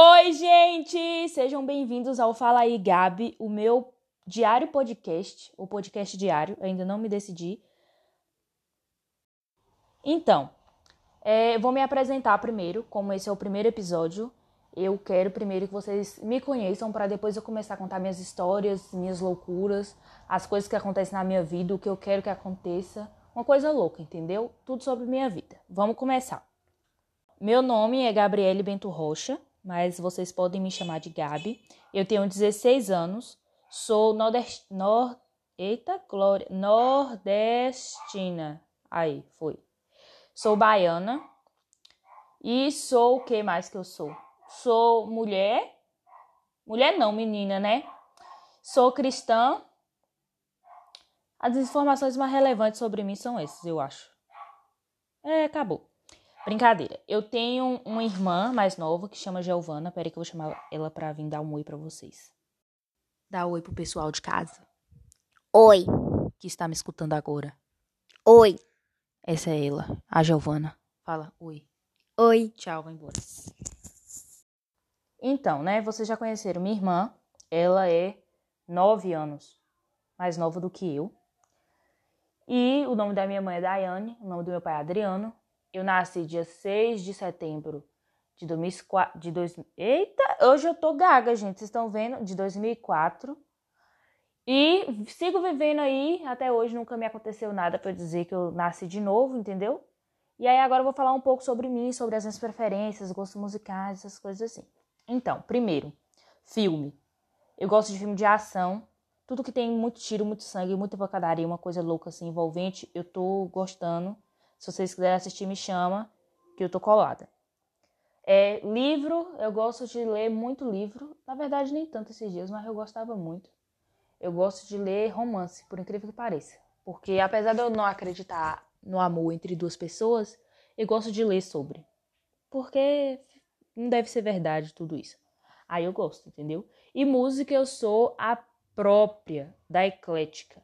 Oi, gente! Sejam bem-vindos ao Fala aí, Gabi, o meu diário podcast, o podcast diário, ainda não me decidi. Então, é, vou me apresentar primeiro, como esse é o primeiro episódio. Eu quero primeiro que vocês me conheçam para depois eu começar a contar minhas histórias, minhas loucuras, as coisas que acontecem na minha vida, o que eu quero que aconteça. Uma coisa louca, entendeu? Tudo sobre minha vida. Vamos começar. Meu nome é Gabriele Bento Rocha, mas vocês podem me chamar de Gabi. Eu tenho 16 anos, sou nordest... Nor... Eita, glória! Nordestina. Aí, foi. Sou baiana. E sou o que mais que eu sou? Sou mulher. Mulher não, menina, né? Sou cristã. As informações mais relevantes sobre mim são essas, eu acho. É, acabou. Brincadeira. Eu tenho uma irmã mais nova que chama Giovana. Peraí que eu vou chamar ela pra vir dar um oi pra vocês. Dá um oi pro pessoal de casa. Oi. Que está me escutando agora. Oi. Essa é ela, a Giovana. Fala oi. Oi. Tchau, vai embora. Então, né? Vocês já conheceram minha irmã. Ela é nove anos mais nova do que eu. E o nome da minha mãe é Daiane, o nome do meu pai é Adriano. Eu nasci dia 6 de setembro de 2004. De dois, eita, hoje eu tô gaga, gente. Vocês estão vendo? De 2004. E sigo vivendo aí, até hoje nunca me aconteceu nada para dizer que eu nasci de novo, entendeu? E aí agora eu vou falar um pouco sobre mim, sobre as minhas preferências, gostos musicais, essas coisas assim. Então, primeiro, filme. Eu gosto de filme de ação. Tudo que tem muito tiro, muito sangue, muita pancadaria, uma coisa louca assim, envolvente, eu tô gostando. Se vocês quiserem assistir, me chama, que eu tô colada. É, livro, eu gosto de ler muito livro. Na verdade, nem tanto esses dias, mas eu gostava muito. Eu gosto de ler romance, por incrível que pareça. Porque apesar de eu não acreditar no amor entre duas pessoas, eu gosto de ler sobre. Porque não deve ser verdade tudo isso. Aí eu gosto, entendeu? E música eu sou a própria da eclética.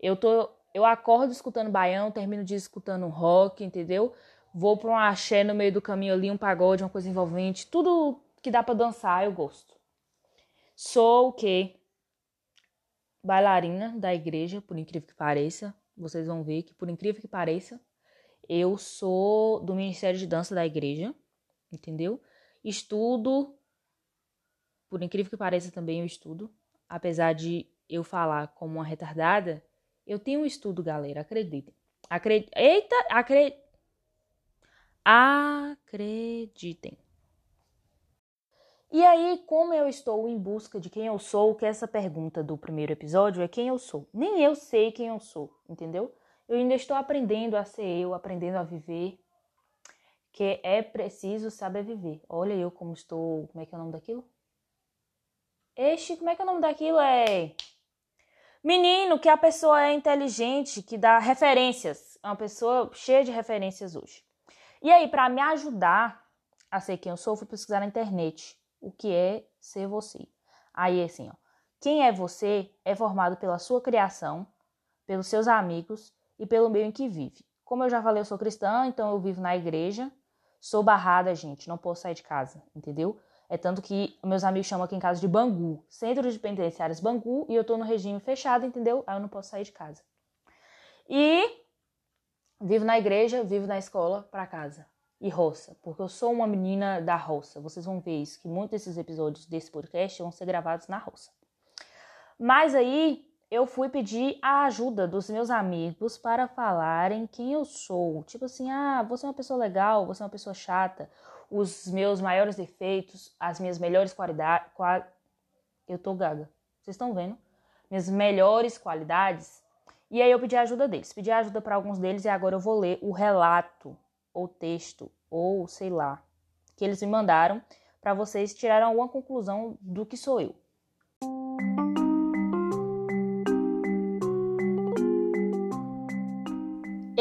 Eu tô eu acordo escutando baião, termino de escutando rock, entendeu? Vou para um axé no meio do caminho ali, um pagode, uma coisa envolvente, tudo que dá para dançar eu gosto. Sou o quê? Bailarina da igreja, por incrível que pareça. Vocês vão ver que por incrível que pareça, eu sou do Ministério de Dança da igreja, entendeu? Estudo, por incrível que pareça também eu estudo, apesar de eu falar como uma retardada, eu tenho um estudo, galera, acreditem. Acred... Eita, acre... acreditem. E aí, como eu estou em busca de quem eu sou, que essa pergunta do primeiro episódio é quem eu sou. Nem eu sei quem eu sou, entendeu? Eu ainda estou aprendendo a ser eu, aprendendo a viver, que é preciso saber viver. Olha eu como estou, como é que é o nome daquilo? Este, como é que é o nome daquilo? É Menino, que a pessoa é inteligente, que dá referências. É uma pessoa cheia de referências hoje. E aí, para me ajudar a ser quem eu sou, fui pesquisar na internet o que é ser você. Aí, assim, ó. Quem é você é formado pela sua criação, pelos seus amigos e pelo meio em que vive. Como eu já falei, eu sou cristã, então eu vivo na igreja. Sou barrada, gente, não posso sair de casa, entendeu? É tanto que meus amigos chamam aqui em casa de Bangu, Centro de Penitenciárias Bangu, e eu tô no regime fechado, entendeu? Aí eu não posso sair de casa. E vivo na igreja, vivo na escola, para casa. E roça, porque eu sou uma menina da roça. Vocês vão ver isso, que muitos desses episódios desse podcast vão ser gravados na roça. Mas aí eu fui pedir a ajuda dos meus amigos para falarem quem eu sou. Tipo assim, ah, você é uma pessoa legal, você é uma pessoa chata, os meus maiores defeitos, as minhas melhores qualidades. Qual... Eu tô gaga. Vocês estão vendo? Minhas melhores qualidades. E aí eu pedi ajuda deles. Pedi ajuda para alguns deles e agora eu vou ler o relato, ou texto, ou sei lá, que eles me mandaram para vocês tirarem alguma conclusão do que sou eu.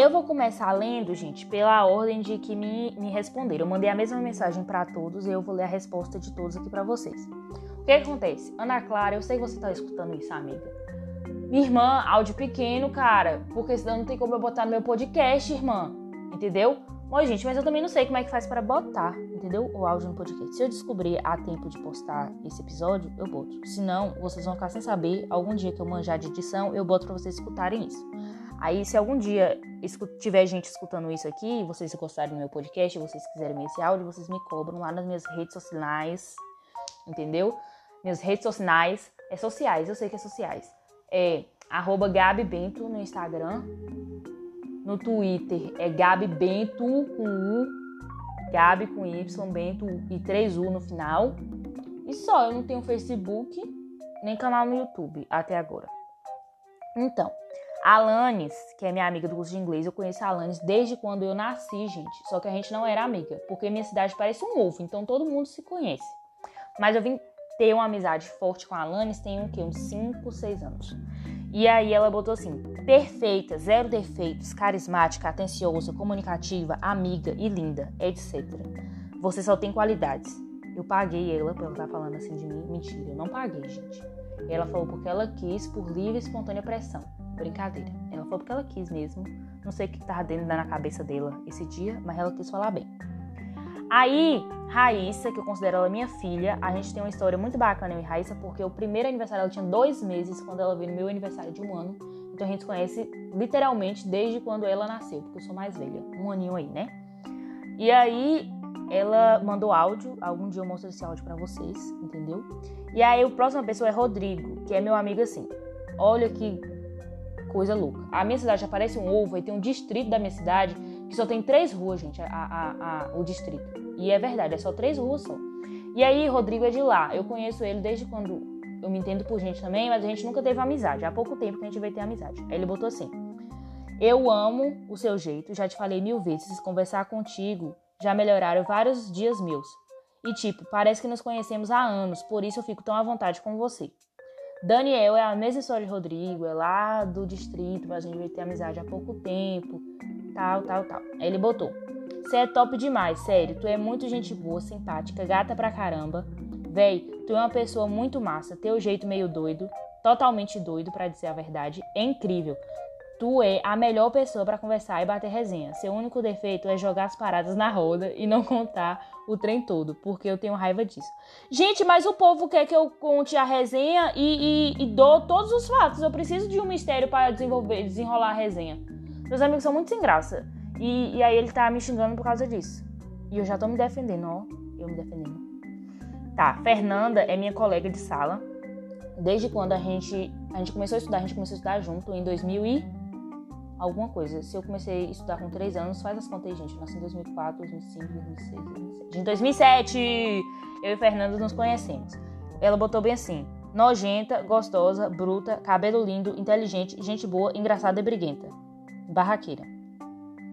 Eu vou começar lendo, gente, pela ordem de que me, me responderam. Eu mandei a mesma mensagem para todos e eu vou ler a resposta de todos aqui para vocês. O que, acontece? Ana Clara, eu sei que você tá escutando isso, amiga. Minha irmã, áudio pequeno, cara, porque senão não tem como eu botar no meu podcast, irmã. Entendeu? Bom, gente, mas eu também não sei como é que faz para botar, entendeu? O áudio no podcast. Se eu descobrir a tempo de postar esse episódio, eu boto. Se não, vocês vão ficar sem saber. Algum dia que eu manjar de edição, eu boto para vocês escutarem isso. Aí, se algum dia tiver gente escutando isso aqui, vocês gostarem do meu podcast, vocês quiserem ver esse áudio, vocês me cobram lá nas minhas redes sociais, entendeu? Minhas redes sociais, é sociais, eu sei que é sociais. É arroba Gabi Bento no Instagram. No Twitter é Gabi Bento com U, Gabi com Y, Bento e 3U no final. E só, eu não tenho Facebook nem canal no YouTube até agora. Então, Alanis, que é minha amiga do curso de inglês, eu conheço a Alanis desde quando eu nasci, gente. Só que a gente não era amiga, porque minha cidade parece um ovo, então todo mundo se conhece. Mas eu vim ter uma amizade forte com a Alanis tem um, uns 5, 6 anos. E aí ela botou assim: perfeita, zero defeitos, carismática, atenciosa, comunicativa, amiga e linda, etc. Você só tem qualidades. Eu paguei ela pra ela estar tá falando assim de mim. Mentira, eu não paguei, gente. Ela falou porque ela quis, por livre e espontânea pressão. Brincadeira. Ela falou porque ela quis mesmo. Não sei o que tava dentro da cabeça dela esse dia, mas ela quis falar bem. Aí, Raíssa, que eu considero ela minha filha, a gente tem uma história muito bacana, eu e Raíssa, porque o primeiro aniversário ela tinha dois meses quando ela veio no meu aniversário de um ano. Então a gente se conhece literalmente desde quando ela nasceu, porque eu sou mais velha, um aninho aí, né? E aí ela mandou áudio, algum dia eu mostro esse áudio para vocês, entendeu? E aí a próxima pessoa é Rodrigo, que é meu amigo assim. Olha que coisa louca. A minha cidade já parece um ovo, e tem um distrito da minha cidade que só tem três ruas, gente, a, a, a, o distrito. E é verdade, é só três ruas só. E aí, Rodrigo é de lá. Eu conheço ele desde quando eu me entendo por gente também, mas a gente nunca teve amizade. Há pouco tempo que a gente veio ter amizade. Aí ele botou assim: Eu amo o seu jeito, já te falei mil vezes, conversar contigo já melhoraram vários dias meus. E tipo, parece que nos conhecemos há anos, por isso eu fico tão à vontade com você. Daniel é a mesma história de Rodrigo, é lá do distrito, mas a gente veio ter amizade há pouco tempo tal, tal, tal. Aí ele botou: Você é top demais, sério. Tu é muito gente boa, simpática, gata pra caramba. Véi, tu é uma pessoa muito massa. Teu jeito meio doido, totalmente doido, para dizer a verdade, é incrível. Tu é a melhor pessoa para conversar e bater resenha. Seu único defeito é jogar as paradas na roda e não contar o trem todo, porque eu tenho raiva disso. Gente, mas o povo quer que eu conte a resenha e, e, e dou todos os fatos. Eu preciso de um mistério para desenvolver, desenrolar a resenha. Meus amigos são muito sem graça. E, e aí ele tá me xingando por causa disso. E eu já tô me defendendo, ó. Eu me defendendo. Tá, Fernanda é minha colega de sala. Desde quando a gente, a gente começou a estudar, a gente começou a estudar junto em 2000 e alguma coisa. Se eu comecei a estudar com 3 anos, faz as contas aí, gente. Eu nasci em 2004, 2005, 2006, 2007. Em 2007, eu e Fernanda nos conhecemos. Ela botou bem assim: nojenta, gostosa, bruta, cabelo lindo, inteligente, gente boa, engraçada e briguenta barraqueira.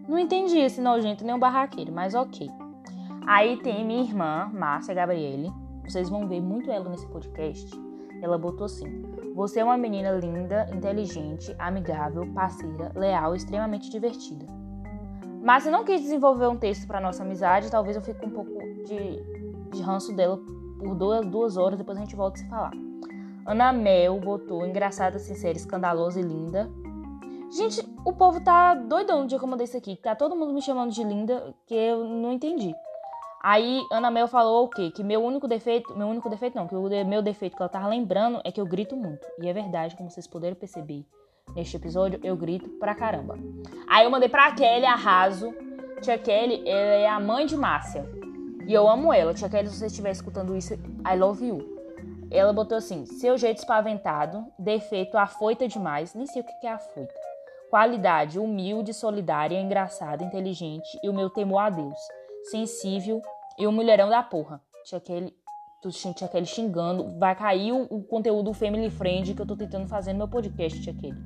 Não entendi esse nojento nem o barraqueiro, mas ok. Aí tem minha irmã, Márcia Gabriele. Vocês vão ver muito ela nesse podcast. Ela botou assim: Você é uma menina linda, inteligente, amigável, parceira, leal extremamente divertida. Márcia não quis desenvolver um texto para nossa amizade, talvez eu fique um pouco de, de ranço dela por duas, duas horas, depois a gente volta a se falar. Ana Mel botou engraçada, sincera, escandalosa e linda. Gente, o povo tá doidão no dia que eu mandei isso aqui. Tá todo mundo me chamando de linda, que eu não entendi. Aí Ana Mel falou o quê? Que meu único defeito, meu único defeito não, que o meu defeito que ela tava lembrando é que eu grito muito. E é verdade, como vocês puderam perceber neste episódio, eu grito pra caramba. Aí eu mandei pra Kelly Arraso. Tia Kelly é a mãe de Márcia. E eu amo ela. Tia Kelly, se você estiver escutando isso, I love you. Ela botou assim: seu jeito espaventado, defeito afoita demais. Nem sei o que é afoita. Qualidade humilde, solidária, engraçada, inteligente e o meu temor a Deus. Sensível e o mulherão da porra. Tinha aquele, tinha aquele xingando. Vai cair o, o conteúdo family friend que eu tô tentando fazer no meu podcast, tinha aquele.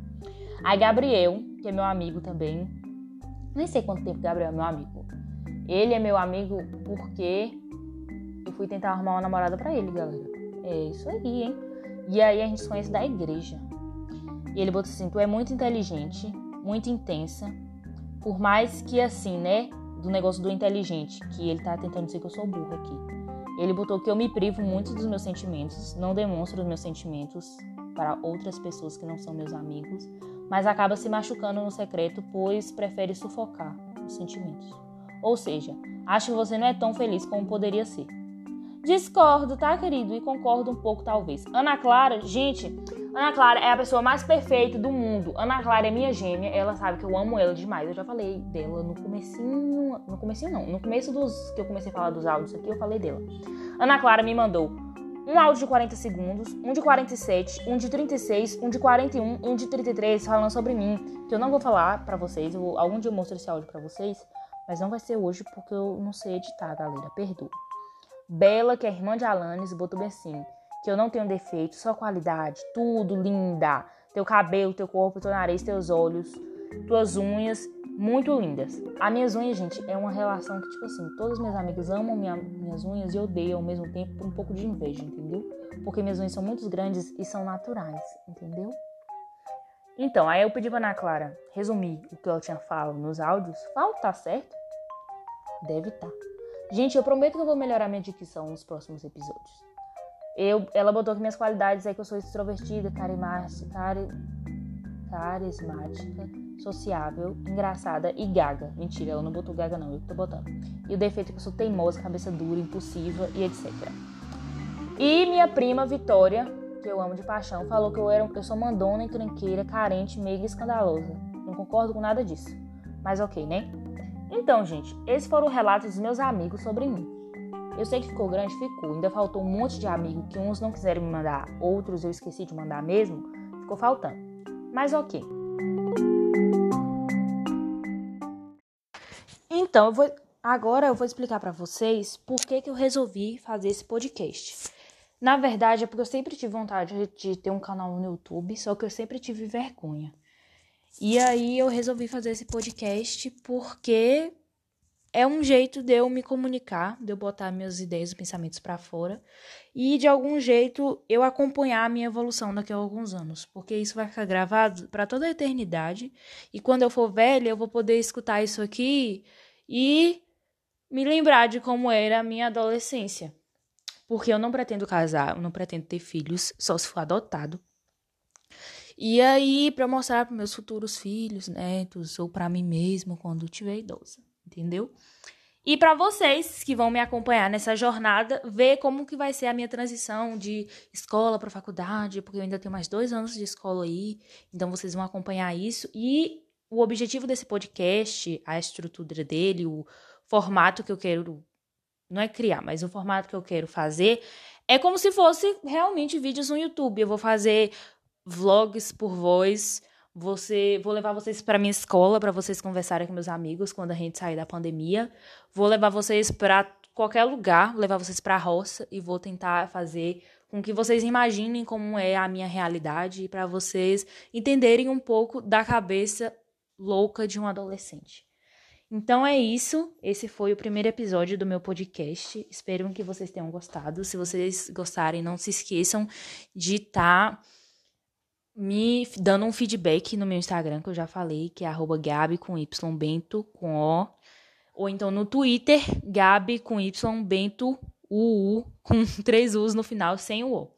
Aí Gabriel, que é meu amigo também. Nem sei quanto tempo Gabriel é meu amigo. Ele é meu amigo porque eu fui tentar arrumar uma namorada para ele, galera. É isso aí, hein? E aí a gente se conhece da igreja. E ele botou assim: Tu é muito inteligente, muito intensa. Por mais que assim, né? Do negócio do inteligente, que ele tá tentando dizer que eu sou burra aqui. Ele botou que eu me privo muito dos meus sentimentos, não demonstro os meus sentimentos para outras pessoas que não são meus amigos, mas acaba se machucando no secreto, pois prefere sufocar os sentimentos. Ou seja, acho que você não é tão feliz como poderia ser. Discordo, tá, querido? E concordo um pouco, talvez. Ana Clara, gente, Ana Clara é a pessoa mais perfeita do mundo. Ana Clara é minha gêmea, ela sabe que eu amo ela demais. Eu já falei dela no comecinho, no comecinho não, no começo dos que eu comecei a falar dos áudios aqui, eu falei dela. Ana Clara me mandou um áudio de 40 segundos, um de 47, um de 36, um de 41 e um de 33 falando sobre mim, que eu não vou falar para vocês, eu vou, algum dia eu mostro esse áudio para vocês, mas não vai ser hoje porque eu não sei editar, galera, perdoa. Bela, que é irmã de Alanis, botou bem assim, que eu não tenho defeito, só qualidade, tudo linda. Teu cabelo, teu corpo, teu nariz, teus olhos, tuas unhas, muito lindas. As minhas unhas, gente, é uma relação que, tipo assim, todas minhas amigas amam minha, minhas unhas e odeiam ao mesmo tempo por um pouco de inveja, entendeu? Porque minhas unhas são muito grandes e são naturais, entendeu? Então, aí eu pedi pra Ana Clara resumir o que ela tinha falado nos áudios. Fala, tá certo? Deve tá. Gente, eu prometo que eu vou melhorar minha dicção nos próximos episódios. Eu, ela botou que minhas qualidades é que eu sou extrovertida, carismática, cari, carismática, sociável, engraçada e gaga. Mentira, ela não botou gaga não, eu que tô botando. E o defeito é que eu sou teimosa, cabeça dura, impulsiva e etc. E minha prima Vitória, que eu amo de paixão, falou que eu, era, eu sou mandona, encrenqueira, carente, meiga e escandalosa. Não concordo com nada disso. Mas ok, né? Então, gente, esses foram os relatos dos meus amigos sobre mim. Eu sei que ficou grande, ficou. Ainda faltou um monte de amigo que uns não quiseram me mandar, outros eu esqueci de mandar mesmo. Ficou faltando. Mas ok. Então, eu vou, agora eu vou explicar para vocês por que, que eu resolvi fazer esse podcast. Na verdade, é porque eu sempre tive vontade de ter um canal no YouTube, só que eu sempre tive vergonha. E aí eu resolvi fazer esse podcast porque é um jeito de eu me comunicar, de eu botar minhas ideias e pensamentos para fora e de algum jeito eu acompanhar a minha evolução daqui a alguns anos, porque isso vai ficar gravado para toda a eternidade e quando eu for velha eu vou poder escutar isso aqui e me lembrar de como era a minha adolescência. Porque eu não pretendo casar, eu não pretendo ter filhos, só se for adotado. E aí, para mostrar para meus futuros filhos, netos, ou para mim mesmo quando tiver idosa entendeu? E para vocês que vão me acompanhar nessa jornada, ver como que vai ser a minha transição de escola para faculdade, porque eu ainda tenho mais dois anos de escola aí, então vocês vão acompanhar isso. E o objetivo desse podcast, a estrutura dele, o formato que eu quero, não é criar, mas o formato que eu quero fazer é como se fosse realmente vídeos no YouTube. Eu vou fazer vlogs por voz você, vou levar vocês para minha escola para vocês conversarem com meus amigos quando a gente sair da pandemia. Vou levar vocês para qualquer lugar, levar vocês para a roça e vou tentar fazer com que vocês imaginem como é a minha realidade para vocês entenderem um pouco da cabeça louca de um adolescente. Então é isso. Esse foi o primeiro episódio do meu podcast. Espero que vocês tenham gostado. Se vocês gostarem, não se esqueçam de estar tá me dando um feedback no meu Instagram, que eu já falei, que é arroba Gabi com Y, Bento com O. Ou então no Twitter, Gabi com Y, Bento, com três U's no final, sem o O.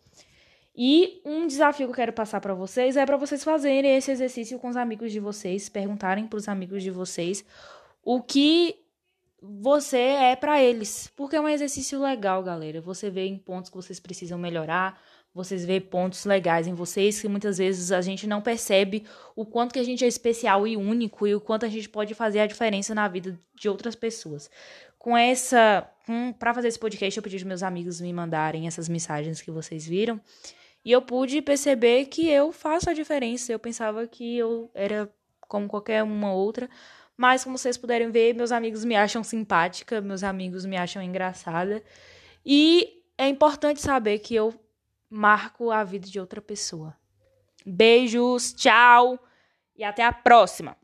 E um desafio que eu quero passar para vocês é para vocês fazerem esse exercício com os amigos de vocês, perguntarem para os amigos de vocês o que você é para eles, porque é um exercício legal, galera. Você vê em pontos que vocês precisam melhorar, vocês vê pontos legais em vocês que muitas vezes a gente não percebe o quanto que a gente é especial e único e o quanto a gente pode fazer a diferença na vida de outras pessoas. Com essa, para fazer esse podcast, eu pedi aos meus amigos me mandarem essas mensagens que vocês viram. E eu pude perceber que eu faço a diferença. Eu pensava que eu era como qualquer uma outra, mas como vocês puderem ver, meus amigos me acham simpática, meus amigos me acham engraçada. E é importante saber que eu marco a vida de outra pessoa. Beijos, tchau e até a próxima!